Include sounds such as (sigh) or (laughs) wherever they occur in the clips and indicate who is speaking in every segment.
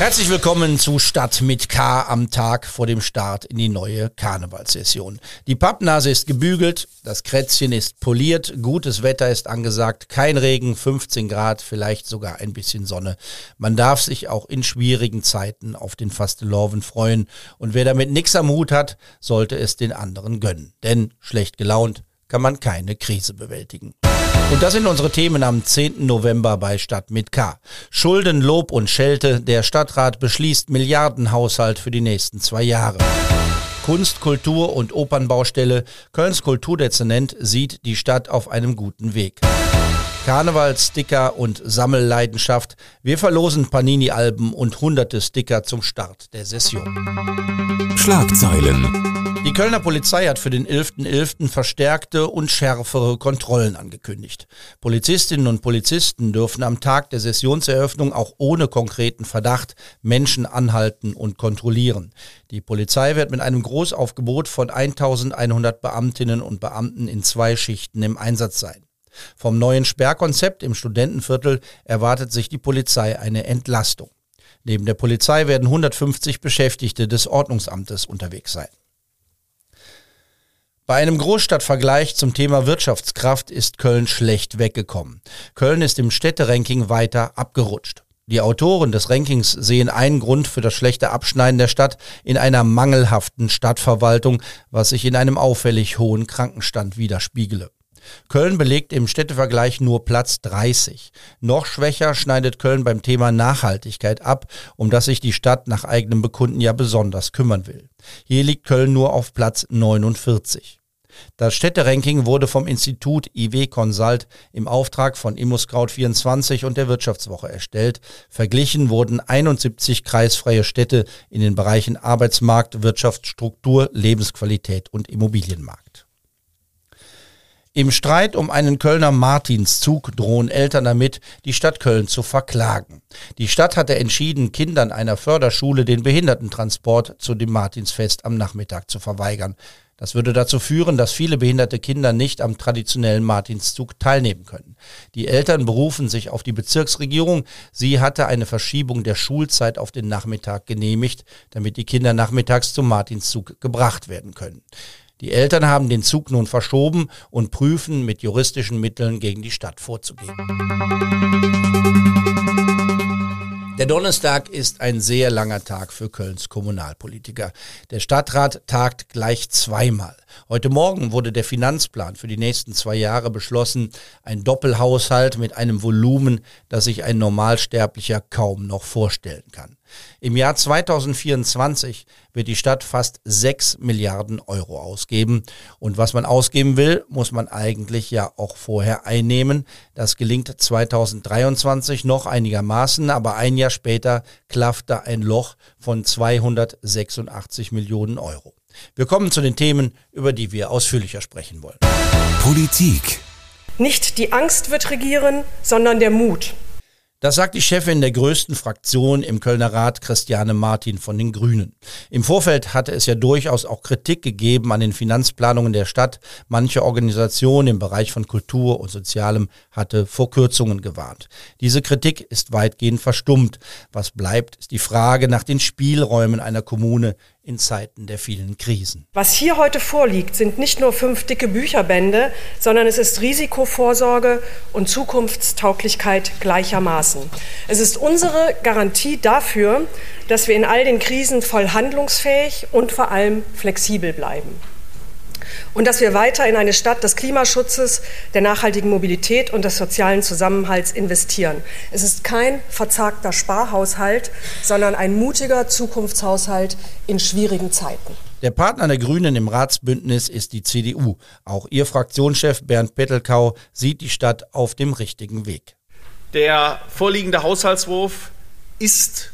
Speaker 1: Herzlich willkommen zu Stadt mit K am Tag vor dem Start in die neue Karnevalssession. Die Pappnase ist gebügelt, das Krätzchen ist poliert, gutes Wetter ist angesagt, kein Regen, 15 Grad, vielleicht sogar ein bisschen Sonne. Man darf sich auch in schwierigen Zeiten auf den Fasteloven freuen und wer damit nix am Hut hat, sollte es den anderen gönnen. Denn schlecht gelaunt kann man keine Krise bewältigen. Und das sind unsere Themen am 10. November bei Stadt mit K. Schulden, Lob und Schelte. Der Stadtrat beschließt Milliardenhaushalt für die nächsten zwei Jahre. Kunst, Kultur und Opernbaustelle. Kölns Kulturdezernent sieht die Stadt auf einem guten Weg. Karneval, Sticker und Sammelleidenschaft. Wir verlosen Panini-Alben und hunderte Sticker zum Start der Session.
Speaker 2: Schlagzeilen.
Speaker 1: Die Kölner Polizei hat für den 11.11. .11. verstärkte und schärfere Kontrollen angekündigt. Polizistinnen und Polizisten dürfen am Tag der Sessionseröffnung auch ohne konkreten Verdacht Menschen anhalten und kontrollieren. Die Polizei wird mit einem Großaufgebot von 1100 Beamtinnen und Beamten in zwei Schichten im Einsatz sein. Vom neuen Sperrkonzept im Studentenviertel erwartet sich die Polizei eine Entlastung. Neben der Polizei werden 150 Beschäftigte des Ordnungsamtes unterwegs sein. Bei einem Großstadtvergleich zum Thema Wirtschaftskraft ist Köln schlecht weggekommen. Köln ist im Städteranking weiter abgerutscht. Die Autoren des Rankings sehen einen Grund für das schlechte Abschneiden der Stadt in einer mangelhaften Stadtverwaltung, was sich in einem auffällig hohen Krankenstand widerspiegele. Köln belegt im Städtevergleich nur Platz 30. Noch schwächer schneidet Köln beim Thema Nachhaltigkeit ab, um das sich die Stadt nach eigenem Bekunden ja besonders kümmern will. Hier liegt Köln nur auf Platz 49. Das Städteranking wurde vom Institut IW Consult im Auftrag von ImmoScout24 und der Wirtschaftswoche erstellt. Verglichen wurden 71 kreisfreie Städte in den Bereichen Arbeitsmarkt, Wirtschaftsstruktur, Lebensqualität und Immobilienmarkt. Im Streit um einen Kölner Martinszug drohen Eltern damit, die Stadt Köln zu verklagen. Die Stadt hatte entschieden, Kindern einer Förderschule den Behindertentransport zu dem Martinsfest am Nachmittag zu verweigern. Das würde dazu führen, dass viele behinderte Kinder nicht am traditionellen Martinszug teilnehmen können. Die Eltern berufen sich auf die Bezirksregierung. Sie hatte eine Verschiebung der Schulzeit auf den Nachmittag genehmigt, damit die Kinder nachmittags zum Martinszug gebracht werden können. Die Eltern haben den Zug nun verschoben und prüfen, mit juristischen Mitteln gegen die Stadt vorzugehen. Der Donnerstag ist ein sehr langer Tag für Kölns Kommunalpolitiker. Der Stadtrat tagt gleich zweimal. Heute Morgen wurde der Finanzplan für die nächsten zwei Jahre beschlossen. Ein Doppelhaushalt mit einem Volumen, das sich ein Normalsterblicher kaum noch vorstellen kann. Im Jahr 2024 wird die Stadt fast 6 Milliarden Euro ausgeben. Und was man ausgeben will, muss man eigentlich ja auch vorher einnehmen. Das gelingt 2023 noch einigermaßen, aber ein Jahr später klafft da ein Loch von 286 Millionen Euro. Wir kommen zu den Themen, über die wir ausführlicher sprechen wollen.
Speaker 2: Politik.
Speaker 3: Nicht die Angst wird regieren, sondern der Mut.
Speaker 1: Das sagt die Chefin der größten Fraktion im Kölner Rat, Christiane Martin von den Grünen. Im Vorfeld hatte es ja durchaus auch Kritik gegeben an den Finanzplanungen der Stadt. Manche Organisation im Bereich von Kultur und Sozialem hatte vor Kürzungen gewarnt. Diese Kritik ist weitgehend verstummt. Was bleibt, ist die Frage nach den Spielräumen einer Kommune in Zeiten der vielen Krisen.
Speaker 3: Was hier heute vorliegt, sind nicht nur fünf dicke Bücherbände, sondern es ist Risikovorsorge und Zukunftstauglichkeit gleichermaßen. Es ist unsere Garantie dafür, dass wir in all den Krisen voll handlungsfähig und vor allem flexibel bleiben und dass wir weiter in eine Stadt des Klimaschutzes, der nachhaltigen Mobilität und des sozialen Zusammenhalts investieren. Es ist kein verzagter Sparhaushalt, sondern ein mutiger Zukunftshaushalt in schwierigen Zeiten.
Speaker 1: Der Partner der Grünen im Ratsbündnis ist die CDU. Auch ihr Fraktionschef Bernd Pettelkau sieht die Stadt auf dem richtigen Weg.
Speaker 4: Der vorliegende Haushaltswurf ist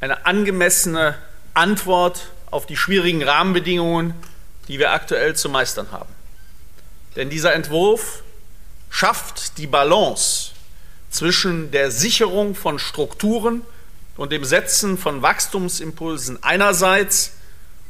Speaker 4: eine angemessene Antwort auf die schwierigen Rahmenbedingungen die wir aktuell zu meistern haben. Denn dieser Entwurf schafft die Balance zwischen der Sicherung von Strukturen und dem Setzen von Wachstumsimpulsen einerseits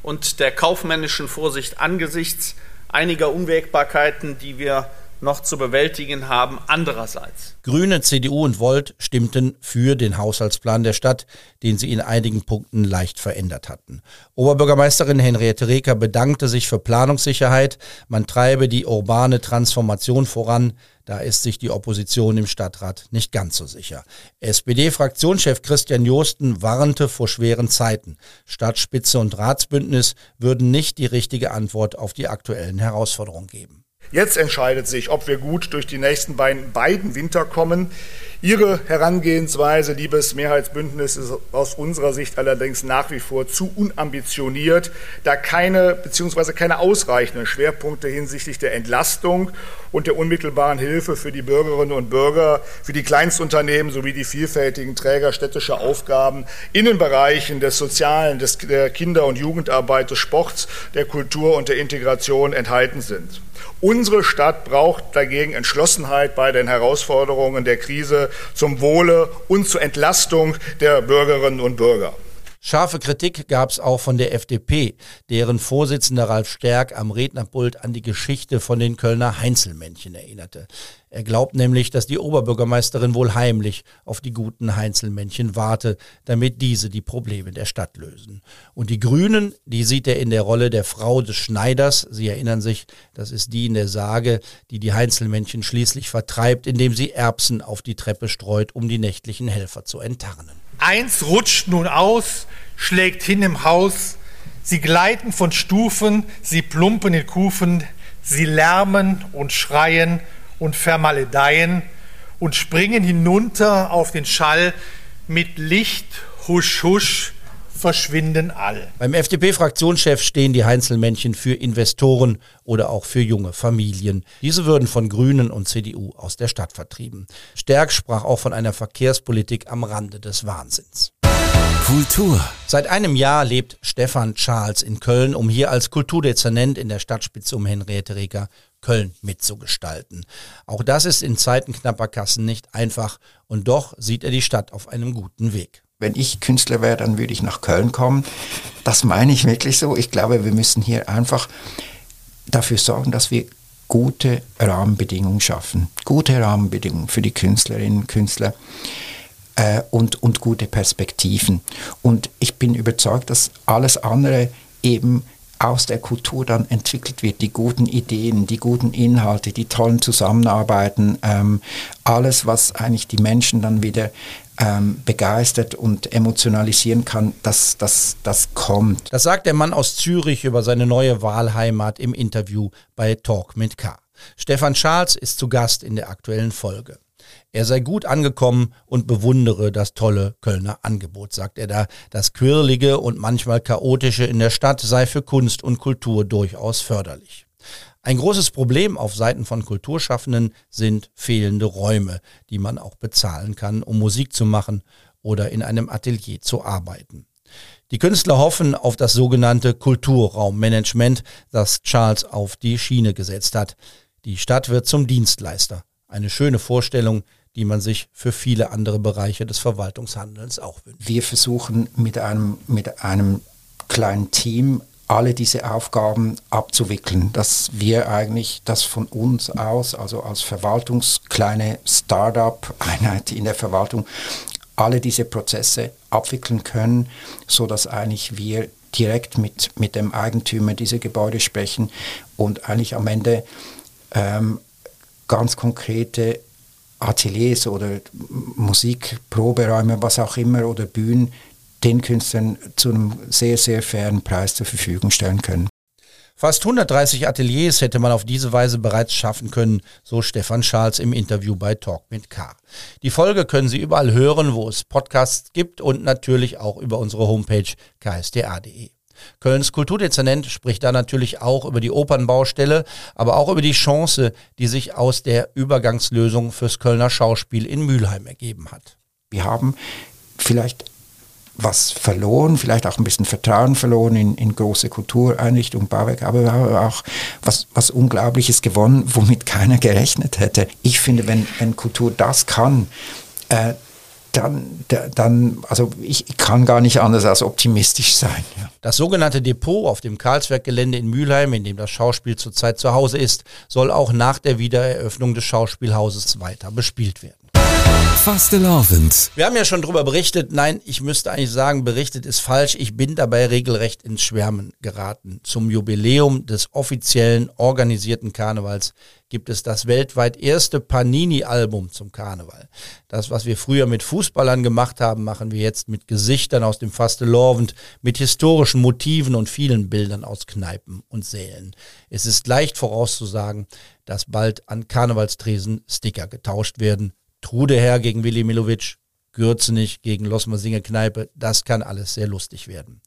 Speaker 4: und der kaufmännischen Vorsicht angesichts einiger Unwägbarkeiten, die wir noch zu bewältigen haben, andererseits.
Speaker 1: Grüne, CDU und Volt stimmten für den Haushaltsplan der Stadt, den sie in einigen Punkten leicht verändert hatten. Oberbürgermeisterin Henriette Reker bedankte sich für Planungssicherheit, man treibe die urbane Transformation voran, da ist sich die Opposition im Stadtrat nicht ganz so sicher. SPD-Fraktionschef Christian Josten warnte vor schweren Zeiten. Stadtspitze und Ratsbündnis würden nicht die richtige Antwort auf die aktuellen Herausforderungen geben.
Speaker 5: Jetzt entscheidet sich, ob wir gut durch die nächsten beiden, Winter kommen. Ihre Herangehensweise, liebes Mehrheitsbündnis, ist aus unserer Sicht allerdings nach wie vor zu unambitioniert, da keine bzw. keine ausreichenden Schwerpunkte hinsichtlich der Entlastung und der unmittelbaren Hilfe für die Bürgerinnen und Bürger, für die Kleinstunternehmen sowie die vielfältigen Träger städtischer Aufgaben in den Bereichen des Sozialen, des, der Kinder- und Jugendarbeit, des Sports, der Kultur und der Integration enthalten sind. Unsere Stadt braucht dagegen Entschlossenheit bei den Herausforderungen der Krise zum Wohle und zur Entlastung der Bürgerinnen und Bürger.
Speaker 1: Scharfe Kritik gab es auch von der FDP, deren Vorsitzender Ralf Stärk am Rednerpult an die Geschichte von den Kölner Heinzelmännchen erinnerte. Er glaubt nämlich, dass die Oberbürgermeisterin wohl heimlich auf die guten Heinzelmännchen warte, damit diese die Probleme der Stadt lösen. Und die Grünen, die sieht er in der Rolle der Frau des Schneiders. Sie erinnern sich, das ist die in der Sage, die die Heinzelmännchen schließlich vertreibt, indem sie Erbsen auf die Treppe streut, um die nächtlichen Helfer zu enttarnen.
Speaker 6: Eins rutscht nun aus, schlägt hin im Haus, sie gleiten von Stufen, sie plumpen in Kufen, sie lärmen und schreien und vermaledeien und springen hinunter auf den Schall mit Licht, husch, husch, verschwinden all.
Speaker 1: Beim FDP-Fraktionschef stehen die Heinzelmännchen für Investoren oder auch für junge Familien. Diese würden von Grünen und CDU aus der Stadt vertrieben. Stärk sprach auch von einer Verkehrspolitik am Rande des Wahnsinns.
Speaker 2: Kultur.
Speaker 1: Seit einem Jahr lebt Stefan Charles in Köln, um hier als Kulturdezernent in der Stadtspitze um Henriette Reker Köln mitzugestalten. Auch das ist in Zeiten knapper Kassen nicht einfach und doch sieht er die Stadt auf einem guten Weg
Speaker 7: wenn ich Künstler wäre, dann würde ich nach Köln kommen. Das meine ich wirklich so. Ich glaube, wir müssen hier einfach dafür sorgen, dass wir gute Rahmenbedingungen schaffen. Gute Rahmenbedingungen für die Künstlerinnen und Künstler äh, und, und gute Perspektiven. Und ich bin überzeugt, dass alles andere eben aus der Kultur dann entwickelt wird, die guten Ideen, die guten Inhalte, die tollen Zusammenarbeiten, ähm, alles, was eigentlich die Menschen dann wieder ähm, begeistert und emotionalisieren kann, das, das, das kommt.
Speaker 1: Das sagt der Mann aus Zürich über seine neue Wahlheimat im Interview bei Talk mit K. Stefan Charles ist zu Gast in der aktuellen Folge. Er sei gut angekommen und bewundere das tolle Kölner Angebot, sagt er da. Das Quirlige und manchmal chaotische in der Stadt sei für Kunst und Kultur durchaus förderlich. Ein großes Problem auf Seiten von Kulturschaffenden sind fehlende Räume, die man auch bezahlen kann, um Musik zu machen oder in einem Atelier zu arbeiten. Die Künstler hoffen auf das sogenannte Kulturraummanagement, das Charles auf die Schiene gesetzt hat. Die Stadt wird zum Dienstleister. Eine schöne Vorstellung, die man sich für viele andere Bereiche des Verwaltungshandelns auch wünscht.
Speaker 7: Wir versuchen mit einem, mit einem kleinen Team alle diese Aufgaben abzuwickeln, dass wir eigentlich das von uns aus, also als Verwaltungskleine Start-up-Einheit (laughs) in der Verwaltung, alle diese Prozesse abwickeln können, so dass eigentlich wir direkt mit, mit dem Eigentümer dieser Gebäude sprechen und eigentlich am Ende ähm, ganz konkrete Ateliers oder Musikproberäume, was auch immer, oder Bühnen den Künstlern zu einem sehr, sehr fairen Preis zur Verfügung stellen können.
Speaker 1: Fast 130 Ateliers hätte man auf diese Weise bereits schaffen können, so Stefan Schals im Interview bei Talk mit K. Die Folge können Sie überall hören, wo es Podcasts gibt und natürlich auch über unsere Homepage ksda.de. Kölns Kulturdezernent spricht da natürlich auch über die Opernbaustelle, aber auch über die Chance, die sich aus der Übergangslösung fürs Kölner Schauspiel in Mülheim ergeben hat.
Speaker 7: Wir haben vielleicht was verloren, vielleicht auch ein bisschen Vertrauen verloren in, in große Kultureinrichtungen, Bauwerke, aber auch was, was Unglaubliches gewonnen, womit keiner gerechnet hätte. Ich finde, wenn, wenn Kultur das kann, äh, dann, dann, also ich kann gar nicht anders als optimistisch sein. Ja.
Speaker 1: Das sogenannte Depot auf dem Karlsberg-Gelände in Mülheim, in dem das Schauspiel zurzeit zu Hause ist, soll auch nach der Wiedereröffnung des Schauspielhauses weiter bespielt werden.
Speaker 2: Fastelavend.
Speaker 1: Wir haben ja schon darüber berichtet. Nein, ich müsste eigentlich sagen, berichtet ist falsch. Ich bin dabei regelrecht ins Schwärmen geraten. Zum Jubiläum des offiziellen organisierten Karnevals gibt es das weltweit erste Panini-Album zum Karneval. Das, was wir früher mit Fußballern gemacht haben, machen wir jetzt mit Gesichtern aus dem Fastelovend, mit historischen Motiven und vielen Bildern aus Kneipen und Sälen. Es ist leicht vorauszusagen, dass bald an Karnevalstresen Sticker getauscht werden Trude her gegen Willi Milovic, Gürzenich gegen Losmersinger Kneipe, das kann alles sehr lustig werden.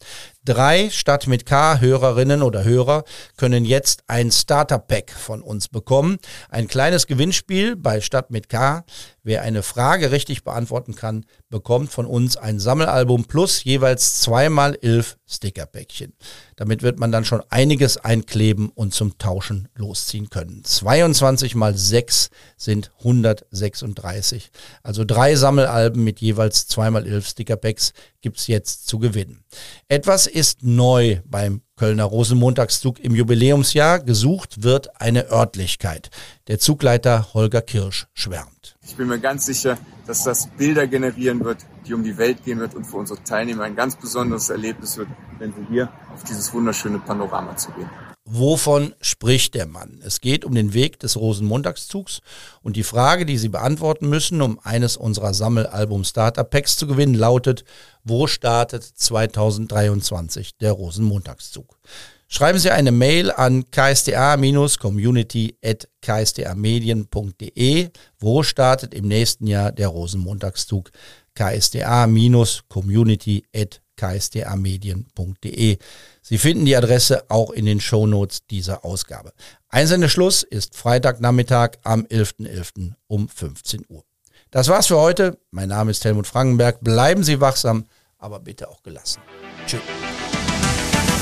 Speaker 1: Drei statt mit K Hörerinnen oder Hörer können jetzt ein Starter-Pack von uns bekommen. Ein kleines Gewinnspiel bei Stadt mit K. Wer eine Frage richtig beantworten kann, bekommt von uns ein Sammelalbum plus jeweils zweimal elf Stickerpäckchen. Damit wird man dann schon einiges einkleben und zum Tauschen losziehen können. 22 mal 6 sind 136. Also drei Sammelalben mit jeweils zweimal elf Stickerpacks gibt's jetzt zu gewinnen. Etwas ist neu beim Kölner Rosenmontagszug im Jubiläumsjahr. Gesucht wird eine Örtlichkeit. Der Zugleiter Holger Kirsch schwärmt.
Speaker 8: Ich bin mir ganz sicher, dass das Bilder generieren wird, die um die Welt gehen wird und für unsere Teilnehmer ein ganz besonderes Erlebnis wird, wenn wir hier auf dieses wunderschöne Panorama zu gehen.
Speaker 1: Wovon spricht der Mann? Es geht um den Weg des Rosenmontagszugs und die Frage, die Sie beantworten müssen, um eines unserer Sammelalbum Starter Packs zu gewinnen, lautet, wo startet 2023 der Rosenmontagszug? Schreiben Sie eine Mail an ksda-community.ksda-medien.de. Wo startet im nächsten Jahr der Rosenmontagszug? ksda-community.ksda ksda-medien.de. Sie finden die Adresse auch in den Shownotes dieser Ausgabe. Einsendeschluss ist Freitagnachmittag am 11.11. .11. um 15 Uhr. Das war's für heute. Mein Name ist Helmut Frankenberg. Bleiben Sie wachsam, aber bitte auch gelassen. Tschüss.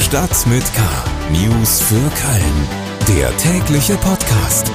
Speaker 2: Stadt mit K. News für Köln. Der tägliche Podcast.